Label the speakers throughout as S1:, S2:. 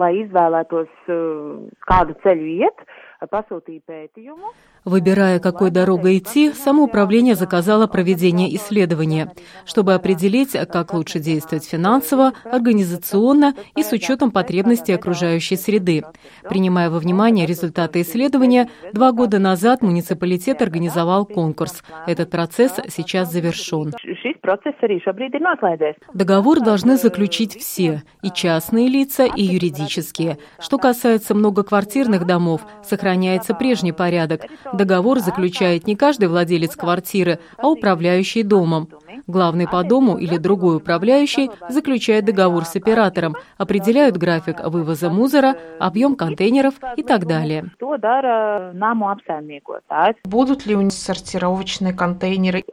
S1: lai izvēlētos, kādu ceļu iet,
S2: Выбирая, какой дорогой идти, самоуправление заказало проведение исследования, чтобы определить, как лучше действовать финансово, организационно и с учетом потребностей окружающей среды. Принимая во внимание результаты исследования, два года назад муниципалитет организовал конкурс. Этот процесс сейчас завершен. Договор должны заключить все, и частные лица, и юридические. Что касается многоквартирных домов, сохраняется прежний порядок. Договор заключает не каждый владелец квартиры, а управляющий домом. Главный по дому или другой управляющий заключает договор с оператором, определяют график вывоза мусора, объем контейнеров и так далее.
S3: Будут ли у них сортировочные контейнеры?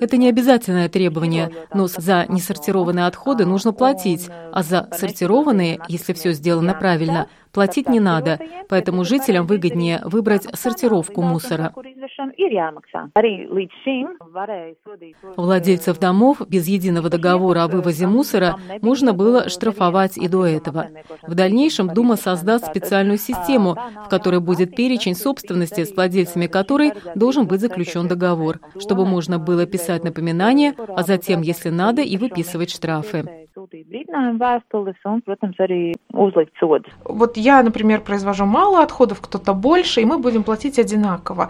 S2: Это не обязательное требование, но за несортированные отходы нужно платить, а за сортированные, если все сделано правильно, платить не надо, поэтому жителям выгоднее выбрать сортировку мусора. Владельцев домов без единого договора о вывозе мусора можно было штрафовать и до этого. В дальнейшем Дума создаст специальную систему, в которой будет перечень собственности, с владельцами которой должен быть заключен договор, чтобы можно было писать напоминания, а затем, если надо, и выписывать штрафы.
S3: Вот я, например, произвожу мало отходов, кто-то больше, и мы будем платить одинаково.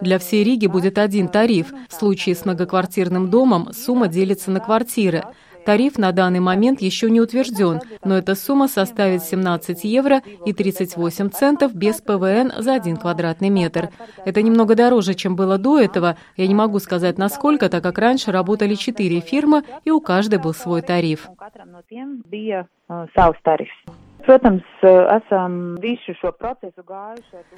S2: Для всей Риги будет один тариф. В случае с многоквартирным домом сумма делится на квартиры. Тариф на данный момент еще не утвержден, но эта сумма составит 17 евро и 38 центов без ПВН за один квадратный метр. Это немного дороже, чем было до этого. Я не могу сказать насколько, так как раньше работали четыре фирмы, и у каждой был свой тариф.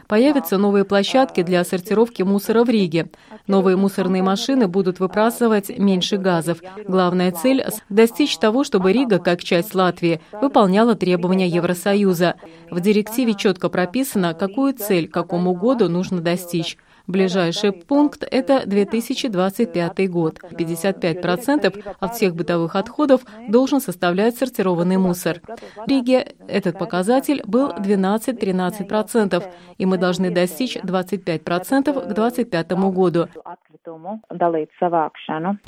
S2: Появятся новые площадки для сортировки мусора в Риге. Новые мусорные машины будут выбрасывать меньше газов. Главная цель – достичь того, чтобы Рига, как часть Латвии, выполняла требования Евросоюза. В директиве четко прописано, какую цель какому году нужно достичь. Ближайший пункт – это 2025 год. 55% от всех бытовых отходов должен составлять сортированный мусор. В Риге этот показатель был 12-13%, и мы должны достичь 25% к 2025 году.